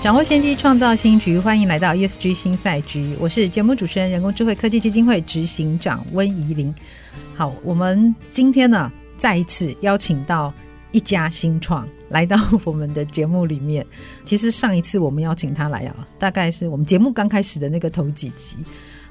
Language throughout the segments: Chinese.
掌握先机，创造新局。欢迎来到 ESG 新赛局，我是节目主持人、人工智慧科技基金会执行长温怡玲。好，我们今天呢，再一次邀请到一家新创来到我们的节目里面。其实上一次我们邀请他来啊，大概是我们节目刚开始的那个头几集。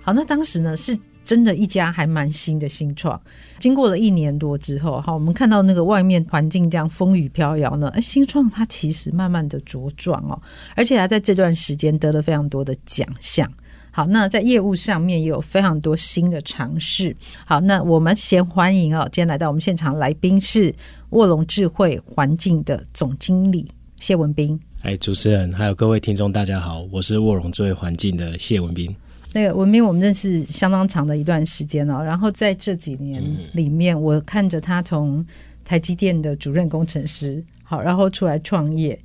好，那当时呢是。真的一家还蛮新的新创，经过了一年多之后，哈，我们看到那个外面环境这样风雨飘摇呢，哎，新创它其实慢慢的茁壮哦，而且还在这段时间得了非常多的奖项。好，那在业务上面也有非常多新的尝试。好，那我们先欢迎哦，今天来到我们现场来宾是卧龙智慧环境的总经理谢文斌。哎，主持人还有各位听众，大家好，我是卧龙智慧环境的谢文斌。那个文彬，我们认识相当长的一段时间了。然后在这几年里面，我看着他从台积电的主任工程师，好，然后出来创业，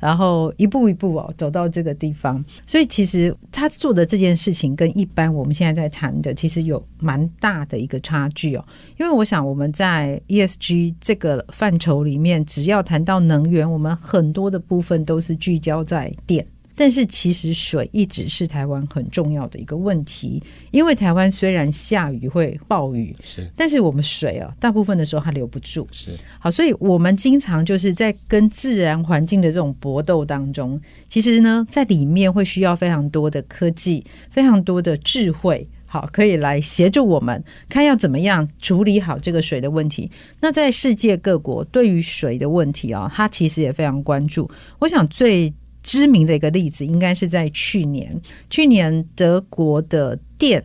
然后一步一步哦走到这个地方。所以其实他做的这件事情，跟一般我们现在在谈的，其实有蛮大的一个差距哦。因为我想我们在 ESG 这个范畴里面，只要谈到能源，我们很多的部分都是聚焦在电。但是其实水一直是台湾很重要的一个问题，因为台湾虽然下雨会暴雨，是，但是我们水啊，大部分的时候它留不住，是。好，所以我们经常就是在跟自然环境的这种搏斗当中，其实呢，在里面会需要非常多的科技，非常多的智慧，好，可以来协助我们看要怎么样处理好这个水的问题。那在世界各国对于水的问题啊，它其实也非常关注。我想最知名的一个例子，应该是在去年。去年德国的电，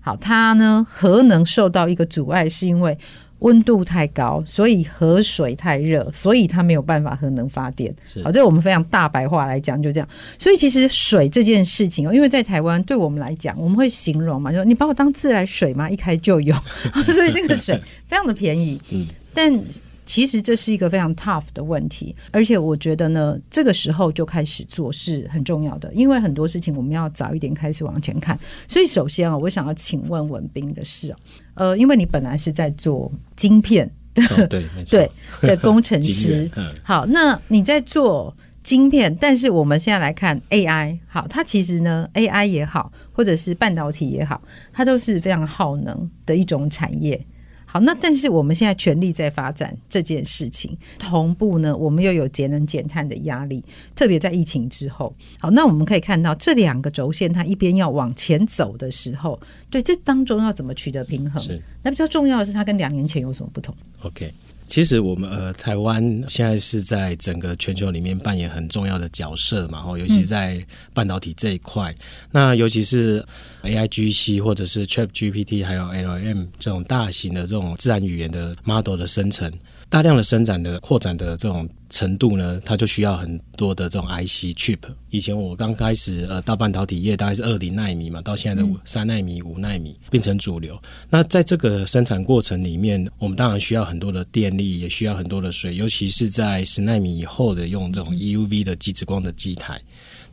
好，它呢核能受到一个阻碍，是因为温度太高，所以河水太热，所以它没有办法核能发电。好，这我们非常大白话来讲，就这样。所以其实水这件事情哦，因为在台湾对我们来讲，我们会形容嘛，就说你把我当自来水嘛？一开就有，所以这个水 非常的便宜。嗯，但。其实这是一个非常 tough 的问题，而且我觉得呢，这个时候就开始做是很重要的，因为很多事情我们要早一点开始往前看。所以首先啊，我想要请问文斌的是啊，呃，因为你本来是在做晶片的，哦、对，对的 工程师。好，那你在做晶片，但是我们现在来看 AI，好，它其实呢，AI 也好，或者是半导体也好，它都是非常耗能的一种产业。好，那但是我们现在全力在发展这件事情，同步呢，我们又有节能减碳的压力，特别在疫情之后。好，那我们可以看到这两个轴线，它一边要往前走的时候，对，这当中要怎么取得平衡？是。那比较重要的是，它跟两年前有什么不同？OK。其实我们呃，台湾现在是在整个全球里面扮演很重要的角色嘛，哦，尤其在半导体这一块，嗯、那尤其是 AIGC 或者是 ChatGPT 还有 LLM 这种大型的这种自然语言的 model 的生成。大量的生产的扩展的这种程度呢，它就需要很多的这种 IC chip。以前我刚开始呃大半导体业大概是二零纳米嘛，到现在的三纳米、五纳米变成主流。那在这个生产过程里面，我们当然需要很多的电力，也需要很多的水，尤其是在十纳米以后的用这种 EUV 的极紫光的机台，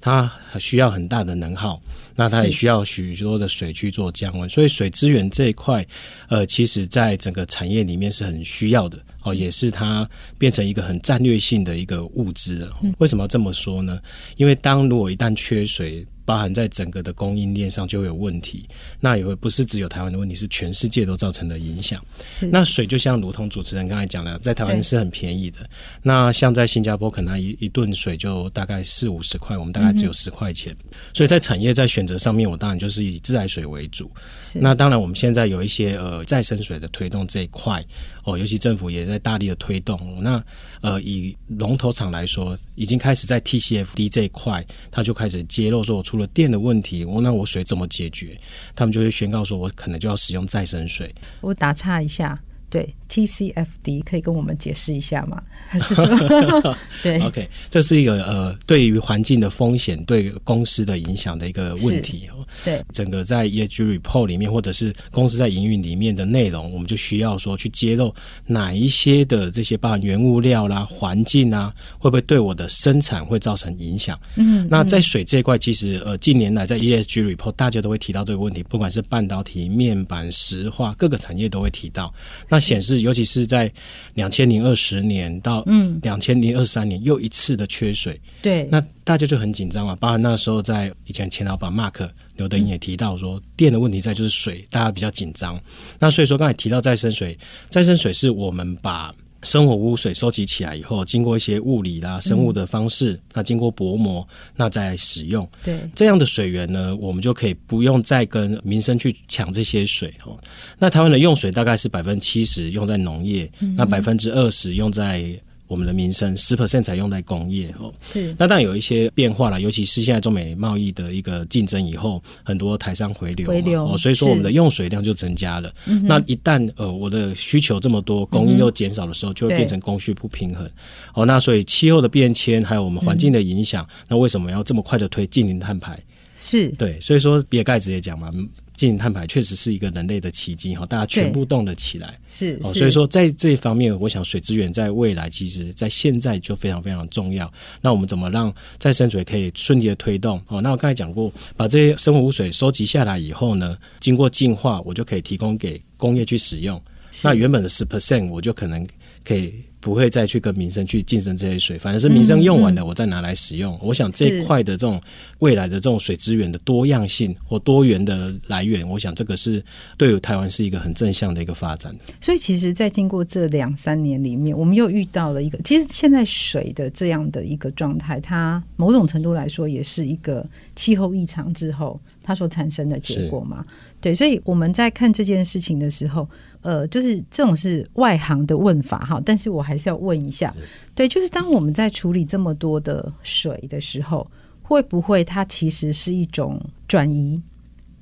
它需要很大的能耗。那它也需要许多的水去做降温，所以水资源这一块，呃，其实在整个产业里面是很需要的哦，也是它变成一个很战略性的一个物资了。为什么要这么说呢？因为当如果一旦缺水，包含在整个的供应链上就会有问题，那也会不是只有台湾的问题，是全世界都造成的影响。是，那水就像如同主持人刚才讲的，在台湾是很便宜的。那像在新加坡，可能一一顿水就大概四五十块，我们大概只有十块钱。嗯。所以在产业在选择上面，我当然就是以自来水为主。是，那当然我们现在有一些呃再生水的推动这一块。哦，尤其政府也在大力的推动。那呃，以龙头厂来说，已经开始在 TCFD 这一块，它就开始揭露说，我出了电的问题，我那我水怎么解决？他们就会宣告说，我可能就要使用再生水。我打岔一下，对 TCFD 可以跟我们解释一下吗？还是什么？对，OK，这是一个呃，对于环境的风险对公司的影响的一个问题哦。对，整个在 ESG report 里面，或者是公司在营运里面的内容，我们就需要说去揭露哪一些的这些包含原物料啦、环境啊，会不会对我的生产会造成影响？嗯，那在水这一块，其实呃，近年来在 ESG report 大家都会提到这个问题，不管是半导体、面板、石化，各个产业都会提到。那显示，尤其是在两千零二十年到嗯两千零二十三年又一次的缺水，对，那大家就很紧张嘛。包含那时候在以前前老板 Mark 刘德英也提到说，电的问题在就是水，大家比较紧张。那所以说刚才提到再生水，再生水是我们把。生活污水收集起来以后，经过一些物理啦、生物的方式，嗯、那经过薄膜，那再来使用。对，这样的水源呢，我们就可以不用再跟民生去抢这些水哦。那台湾的用水大概是百分之七十用在农业，嗯、那百分之二十用在。我们的民生十 percent 才用在工业哦，是。那当然有一些变化了，尤其是现在中美贸易的一个竞争以后，很多台商回流，回流哦，所以说我们的用水量就增加了。那一旦呃我的需求这么多，供应又减少的时候，就会变成供需不平衡。哦，那所以气候的变迁还有我们环境的影响，那为什么要这么快的推近零碳排？是对，所以说比尔盖茨也讲嘛。净零碳排确实是一个人类的奇迹哈，大家全部动了起来，是哦，所以说在这一方面，我想水资源在未来，其实在现在就非常非常重要。那我们怎么让再生水可以顺利的推动？哦，那我刚才讲过，把这些生活污水收集下来以后呢，经过净化，我就可以提供给工业去使用。那原本的十 percent，我就可能可以。不会再去跟民生去竞争这些水，反正是民生用完了，我再拿来使用。嗯嗯、我想这一块的这种未来的这种水资源的多样性或多元的来源，我想这个是对于台湾是一个很正向的一个发展。所以，其实，在经过这两三年里面，我们又遇到了一个，其实现在水的这样的一个状态，它某种程度来说也是一个气候异常之后它所产生的结果嘛。对，所以我们在看这件事情的时候。呃，就是这种是外行的问法哈，但是我还是要问一下，对，就是当我们在处理这么多的水的时候，会不会它其实是一种转移？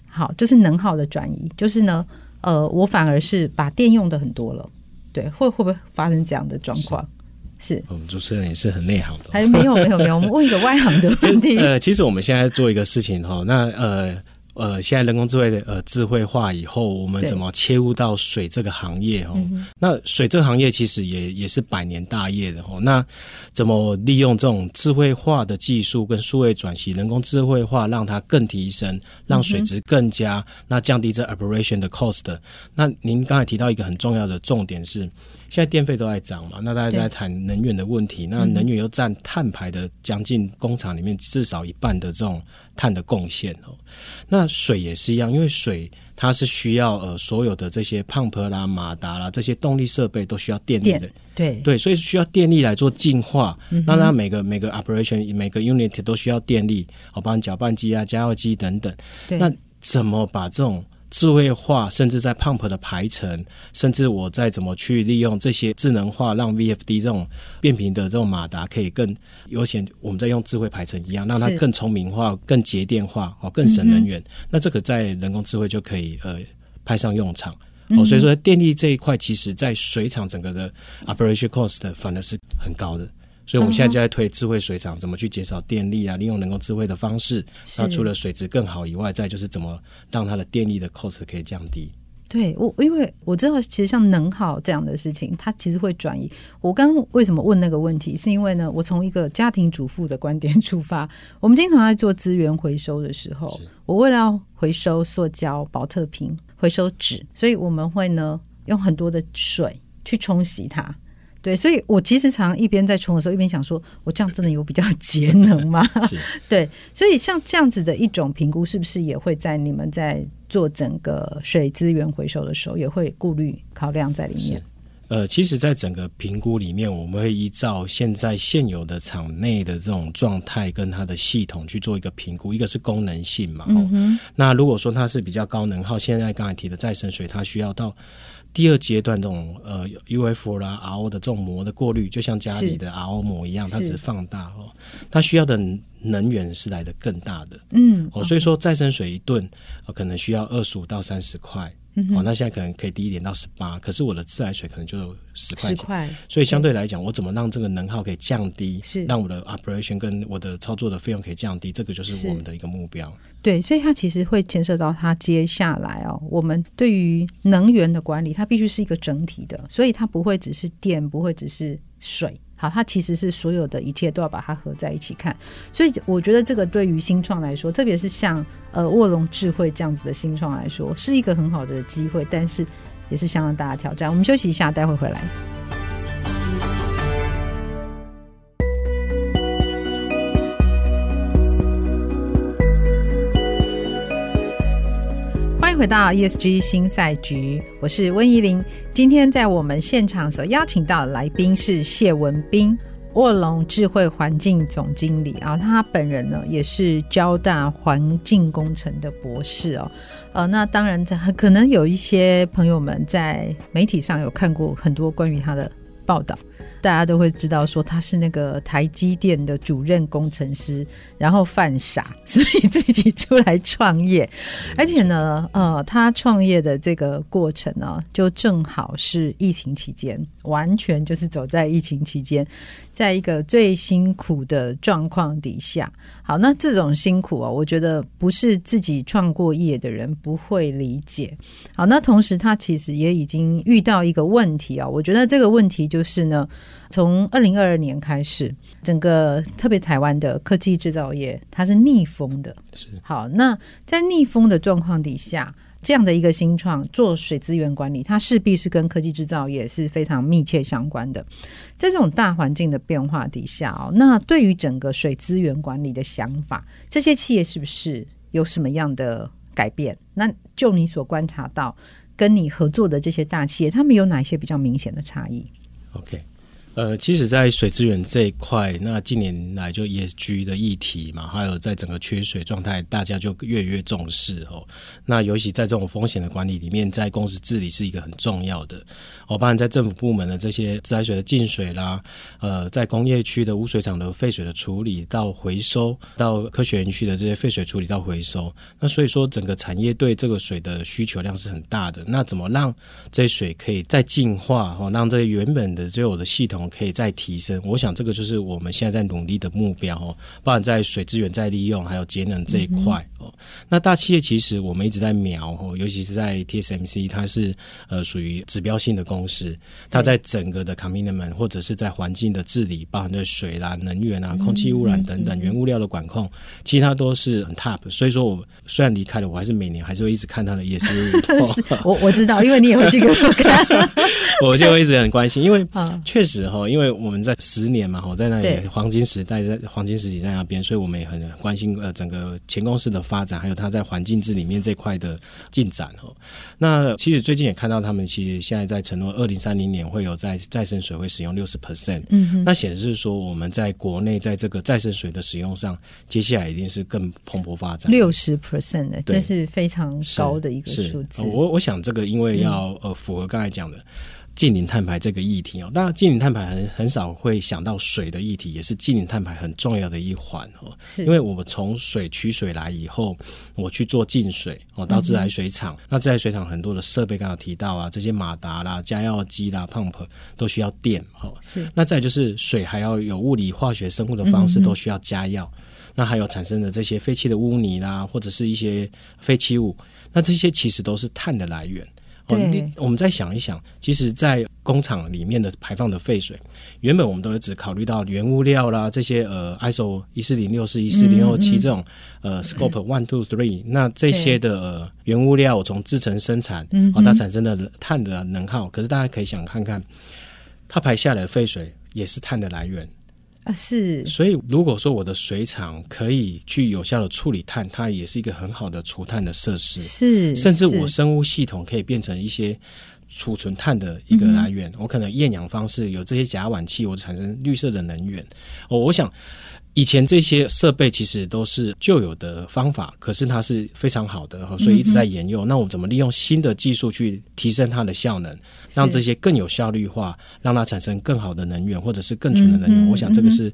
好，就是能耗的转移，就是呢，呃，我反而是把电用的很多了，对，会会不会发生这样的状况？是，我们主持人也是很内行的，还没有没有没有，我们问一个外行的问题。呃，其实我们现在做一个事情哈，那呃。呃，现在人工智慧的呃智慧化以后，我们怎么切入到水这个行业哦？嗯、那水这个行业其实也也是百年大业的哦。那怎么利用这种智慧化的技术跟数位转型，人工智慧化让它更提升，让水质更加，嗯、那降低这 operation 的 cost。那您刚才提到一个很重要的重点是。现在电费都在涨嘛，那大家在谈能源的问题，那能源又占碳排的将近工厂里面至少一半的这种碳的贡献哦。那水也是一样，因为水它是需要呃所有的这些 pump 啦、马达啦这些动力设备都需要电力的，对对，所以需要电力来做净化。那它每个每个 operation 每个 unit 都需要电力，哦，包括搅拌机啊、加热机等等。那怎么把这种智慧化，甚至在 pump 的排程，甚至我再怎么去利用这些智能化，让 VFD 这种变频的这种马达可以更，尤其我们在用智慧排程一样，让它更聪明化、更节电化哦，更省能源。嗯、那这个在人工智慧就可以呃派上用场哦。所以说电力这一块，其实在水厂整个的 operation cost 反而是很高的。所以，我们现在就在推智慧水厂，怎么去减少电力啊？利用人工智慧的方式，那除了水质更好以外，再就是怎么让它的电力的 cost 可以降低。对我，因为我知道，其实像能耗这样的事情，它其实会转移。我刚为什么问那个问题，是因为呢，我从一个家庭主妇的观点出发，我们经常在做资源回收的时候，我为了要回收塑胶、保特瓶、回收纸，所以我们会呢用很多的水去冲洗它。对，所以我其实常常一边在冲的时候，一边想说，我这样真的有比较 节能吗？对，所以像这样子的一种评估，是不是也会在你们在做整个水资源回收的时候，也会顾虑考量在里面？呃，其实，在整个评估里面，我们会依照现在现有的厂内的这种状态跟它的系统去做一个评估。一个是功能性嘛，嗯哼，那如果说它是比较高能耗，现在刚才提的再生水，它需要到。第二阶段这种呃 UFO 啦 RO 的这种膜的过滤，就像家里的 RO 膜一样，它只是。放大哦，它需要的能源是来的更大的，嗯，哦，所以说再生水一吨，呃，可能需要二十五到三十块嗯、哦，那现在可能可以低一点到十八，可是我的自来水可能就十块钱，十块，所以相对来讲，我怎么让这个能耗可以降低，是。让我的 operation 跟我的操作的费用可以降低，这个就是。我们的一个目标。对，所以它其实会牵涉到它接下来哦，我们对于能源的管理，它必须是一个整体的，所以它不会只是电，不会只是水。好，它其实是所有的一切都要把它合在一起看，所以我觉得这个对于新创来说，特别是像呃卧龙智慧这样子的新创来说，是一个很好的机会，但是也是相当大的挑战。我们休息一下，待会回来。回到 ESG 新赛局，我是温怡玲。今天在我们现场所邀请到的来宾是谢文斌，卧龙智慧环境总经理啊。他本人呢也是交大环境工程的博士哦。呃，那当然，可能有一些朋友们在媒体上有看过很多关于他的报道。大家都会知道说他是那个台积电的主任工程师，然后犯傻，所以自己出来创业。而且呢，呃，他创业的这个过程呢，就正好是疫情期间，完全就是走在疫情期间，在一个最辛苦的状况底下。好，那这种辛苦啊，我觉得不是自己创过业的人不会理解。好，那同时他其实也已经遇到一个问题啊，我觉得这个问题就是呢。从二零二二年开始，整个特别台湾的科技制造业，它是逆风的。是好，那在逆风的状况底下，这样的一个新创做水资源管理，它势必是跟科技制造业是非常密切相关的。在这种大环境的变化底下哦，那对于整个水资源管理的想法，这些企业是不是有什么样的改变？那就你所观察到，跟你合作的这些大企业，他们有哪些比较明显的差异？OK。呃，其实，在水资源这一块，那近年来就 ESG 的议题嘛，还有在整个缺水状态，大家就越来越重视哦。那尤其在这种风险的管理里面，在公司治理是一个很重要的哦。包含在政府部门的这些自来水的进水啦，呃，在工业区的污水厂的废水的处理到回收，到科学园区的这些废水处理到回收，那所以说整个产业对这个水的需求量是很大的。那怎么让这些水可以再净化哦，让这原本的所有的系统可以再提升，我想这个就是我们现在在努力的目标哦。包含在水资源再利用，还有节能这一块哦。那大企业其实我们一直在瞄哦，尤其是在 TSMC，它是呃属于指标性的公司，它在整个的 commitment 或者是在环境的治理，包含的水啦、能源啊、空气污染等等原物料的管控，其他都是很 top。所以说我虽然离开了，我还是每年还是会一直看它的 ESG。我我知道，因为你也会这个 看，我就会一直很关心，因为确实。哈，因为我们在十年嘛，哈，在那里黄金时代，在黄金时期在那边，所以我们也很关心呃整个前公司的发展，还有它在环境治理里面这块的进展哈。那其实最近也看到他们其实现在在承诺二零三零年会有在再生水会使用六十 percent，那显示说我们在国内在这个再生水的使用上，接下来一定是更蓬勃发展。六十 percent 的，这是非常高的一个数字。我我想这个因为要呃符合刚才讲的。净零碳排这个议题哦，当然净零碳排很很少会想到水的议题，也是近零碳排很重要的一环哦。是，因为我们从水取水来以后，我去做净水哦，到自来水厂，嗯、那自来水厂很多的设备刚刚提到啊，这些马达啦、加药机啦、pump 都需要电哦。是，那再就是水还要有物理、化学、生物的方式都需要加药，嗯、那还有产生的这些废弃的污泥啦，或者是一些废弃物，那这些其实都是碳的来源。对，我们再想一想，其实，在工厂里面的排放的废水，原本我们都是只考虑到原物料啦，这些呃，ISO 一四零六四一四零六七这种呃，scope one two three，那这些的、呃、原物料我从制成生产，哦，它产生的碳的能耗，可是大家可以想看看，它排下来的废水也是碳的来源。是，所以如果说我的水厂可以去有效的处理碳，它也是一个很好的除碳的设施。是，甚至我生物系统可以变成一些储存碳的一个来源。嗯、我可能厌氧方式有这些甲烷气，我产生绿色的能源。哦，我想。以前这些设备其实都是旧有的方法，可是它是非常好的，所以一直在沿用。嗯、那我们怎么利用新的技术去提升它的效能，让这些更有效率化，让它产生更好的能源，或者是更纯的能源？嗯、我想这个是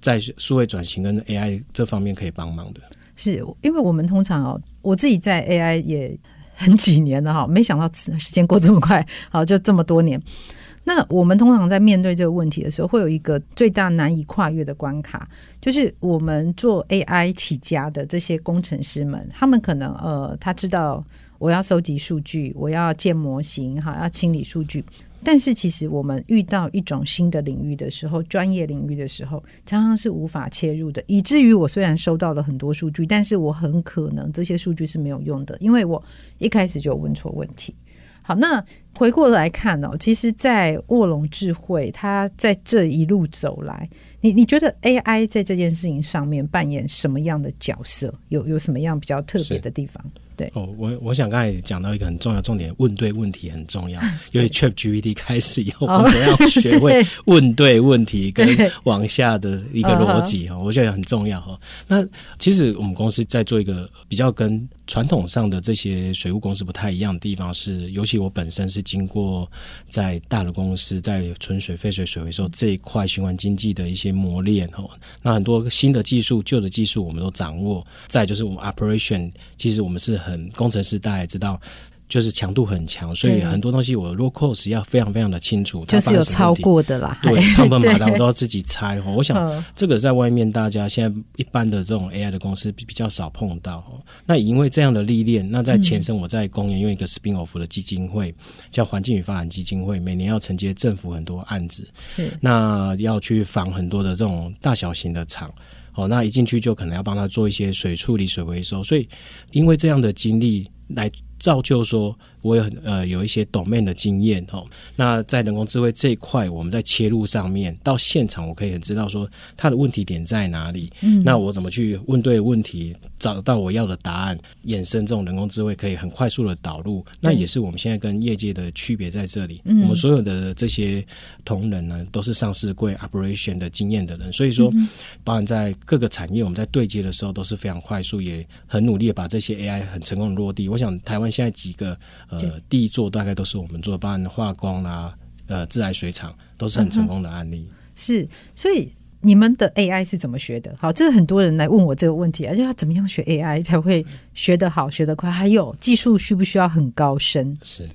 在数位转型跟 AI 这方面可以帮忙的。是因为我们通常哦，我自己在 AI 也。很几年了哈，没想到时间过这么快，好，就这么多年。那我们通常在面对这个问题的时候，会有一个最大难以跨越的关卡，就是我们做 AI 起家的这些工程师们，他们可能呃，他知道我要收集数据，我要建模型，哈，要清理数据。但是其实我们遇到一种新的领域的时候，专业领域的时候，常常是无法切入的，以至于我虽然收到了很多数据，但是我很可能这些数据是没有用的，因为我一开始就问错问题。好，那回过来看哦，其实，在卧龙智慧，它在这一路走来，你你觉得 AI 在这件事情上面扮演什么样的角色？有有什么样比较特别的地方？对哦，我我想刚才讲到一个很重要重点，问对问题很重要。因为 ChatGPT 开始以后，我们要学会问对问题跟往下的一个逻辑哦，我觉得很重要哈。那其实我们公司在做一个比较跟传统上的这些水务公司不太一样的地方是，尤其我本身是经过在大的公司在纯水、废水、水回收这一块循环经济的一些磨练哦。那很多新的技术、旧的技术我们都掌握。再就是我们 operation，其实我们是。很工程师，大家也知道，就是强度很强，所以很多东西我 root cause 要非常非常的清楚。就是有超过的啦，对，他们马达我都要自己拆。我想这个在外面大家现在一般的这种 AI 的公司比较少碰到。那因为这样的历练，那在前身我在公研用一个 spin off 的基金会叫环境与发展基金会，每年要承接政府很多案子，是那要去访很多的这种大小型的厂。哦，那一进去就可能要帮他做一些水处理、水回收，所以因为这样的经历来造就说。我有呃有一些 domain 的经验哦，那在人工智慧这一块，我们在切入上面到现场，我可以很知道说它的问题点在哪里。嗯，那我怎么去问对问题，找到我要的答案，衍生这种人工智慧可以很快速的导入。那也是我们现在跟业界的区别在这里。嗯，我们所有的这些同仁呢，都是上市柜 operation 的经验的人，所以说，包含在各个产业，我们在对接的时候都是非常快速，也很努力的把这些 AI 很成功的落地。我想台湾现在几个。呃，第一座大概都是我们做，包含化工啦，呃，自来水厂都是很成功的案例。嗯、是，所以你们的 AI 是怎么学的？好，这是很多人来问我这个问题，而且要怎么样学 AI 才会学得好、学得快？还有技术需不需要很高深？是。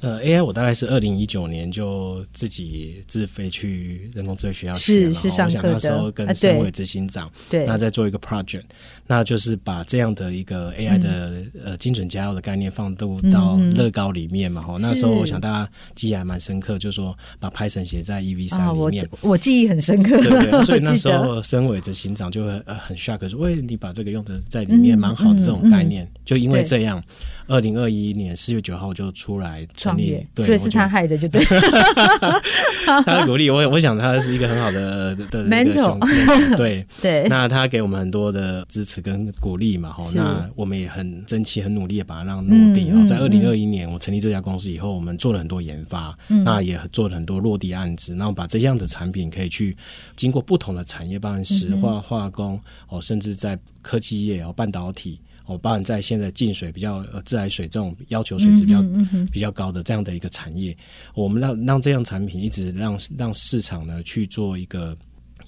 呃，AI 我大概是二零一九年就自己自费去人工智慧学校学，是是，然后我想那时候跟身为执行长，对，那在做一个 project，那就是把这样的一个 AI 的、嗯、呃精准加药的概念放入到乐高里面嘛。哈、嗯，那时候我想大家记忆还蛮深刻，就是说把 Python 写在 EV 三里面，我，我记忆很深刻。对 对，所以那时候身为执行长就会呃很 shock，说喂，你把这个用的在里面蛮好的这种概念，就因为这样。二零二一年四月九号就出来成立，对，所以是他害的，就对。他的鼓励，我我想他是一个很好的的 mentor，对 对。那他给我们很多的支持跟鼓励嘛，哈，那我们也很争气、很努力的把它让落地。然后在二零二一年我成立这家公司以后，我们做了很多研发，那也做了很多落地案子，然后把这样的产品可以去经过不同的产业，包含石化、化工哦，甚至在科技业哦，半导体。哦，包含在现在净水比较呃自来水这种要求水质比较比较高的这样的一个产业，我们让让这样产品一直让让市场呢去做一个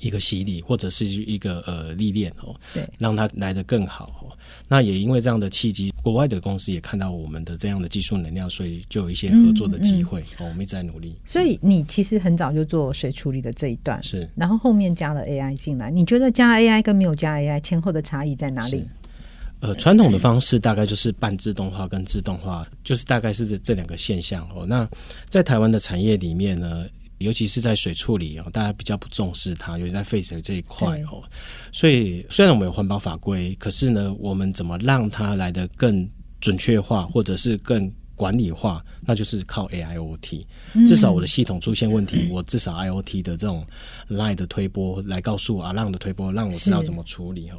一个洗礼或者是一个呃历练哦，对，让它来得更好哦。那也因为这样的契机，国外的公司也看到我们的这样的技术能量，所以就有一些合作的机会哦。我们一直在努力。所以你其实很早就做水处理的这一段是，然后后面加了 AI 进来，你觉得加 AI 跟没有加 AI 前后的差异在哪里？呃，传统的方式大概就是半自动化跟自动化，就是大概是这这两个现象哦。那在台湾的产业里面呢，尤其是在水处理哦，大家比较不重视它，尤其在废水这一块哦。所以虽然我们有环保法规，可是呢，我们怎么让它来的更准确化，或者是更管理化，那就是靠 AIoT。至少我的系统出现问题，我至少 IoT 的这种 line 的推波来告诉我，alarm 的推波，让我知道怎么处理哦。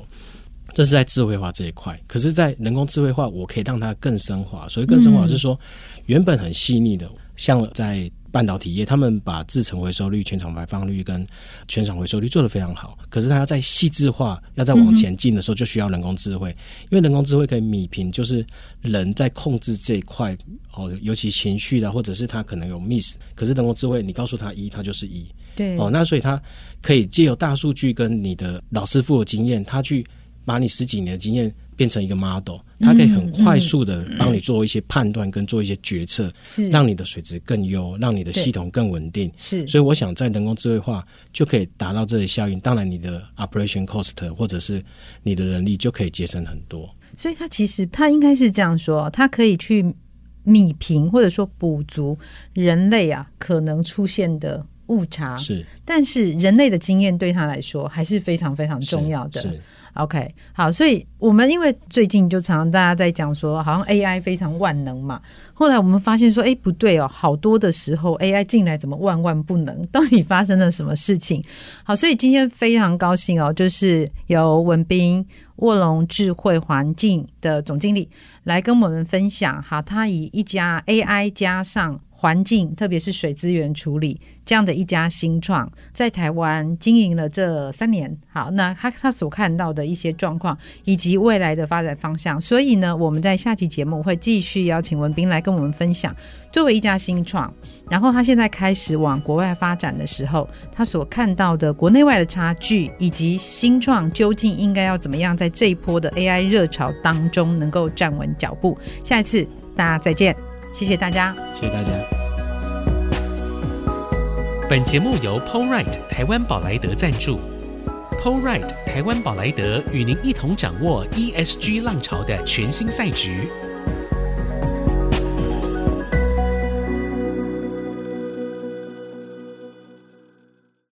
这是在智慧化这一块，可是，在人工智慧化，我可以让它更升华。所以，更升华是说，原本很细腻的，像在半导体业，他们把制成回收率、全场排放率跟全场回收率做得非常好。可是，它要在细致化、要再往前进的时候，就需要人工智慧，因为人工智慧可以米平，就是人在控制这一块哦，尤其情绪的，或者是他可能有 miss。可是，人工智慧，你告诉他一，他就是一。对哦，那所以他可以借由大数据跟你的老师傅的经验，他去。把你十几年的经验变成一个 model，它可以很快速的帮你做一些判断跟做一些决策，是让你的水质更优，让你的系统更稳定。是，所以我想在人工智慧化就可以达到这些效应。当然，你的 operation cost 或者是你的人力就可以节省很多。所以它其实它应该是这样说，它可以去弭平或者说补足人类啊可能出现的误差。是，但是人类的经验对他来说还是非常非常重要的。OK，好，所以我们因为最近就常常大家在讲说，好像 AI 非常万能嘛。后来我们发现说，哎，不对哦，好多的时候 AI 进来怎么万万不能？到底发生了什么事情？好，所以今天非常高兴哦，就是由文彬卧龙智慧环境的总经理来跟我们分享。好，他以一家 AI 加上环境，特别是水资源处理这样的一家新创，在台湾经营了这三年。好，那他他所看到的一些状况，以及未来的发展方向。所以呢，我们在下期节目会继续邀请文彬来跟我们分享，作为一家新创，然后他现在开始往国外发展的时候，他所看到的国内外的差距，以及新创究竟应该要怎么样在这一波的 AI 热潮当中能够站稳脚步。下一次大家再见。谢谢大家，谢谢大家。本节目由 PowerRight 台湾宝莱德赞助，PowerRight 台湾宝莱德与您一同掌握 ESG 浪潮的全新赛局。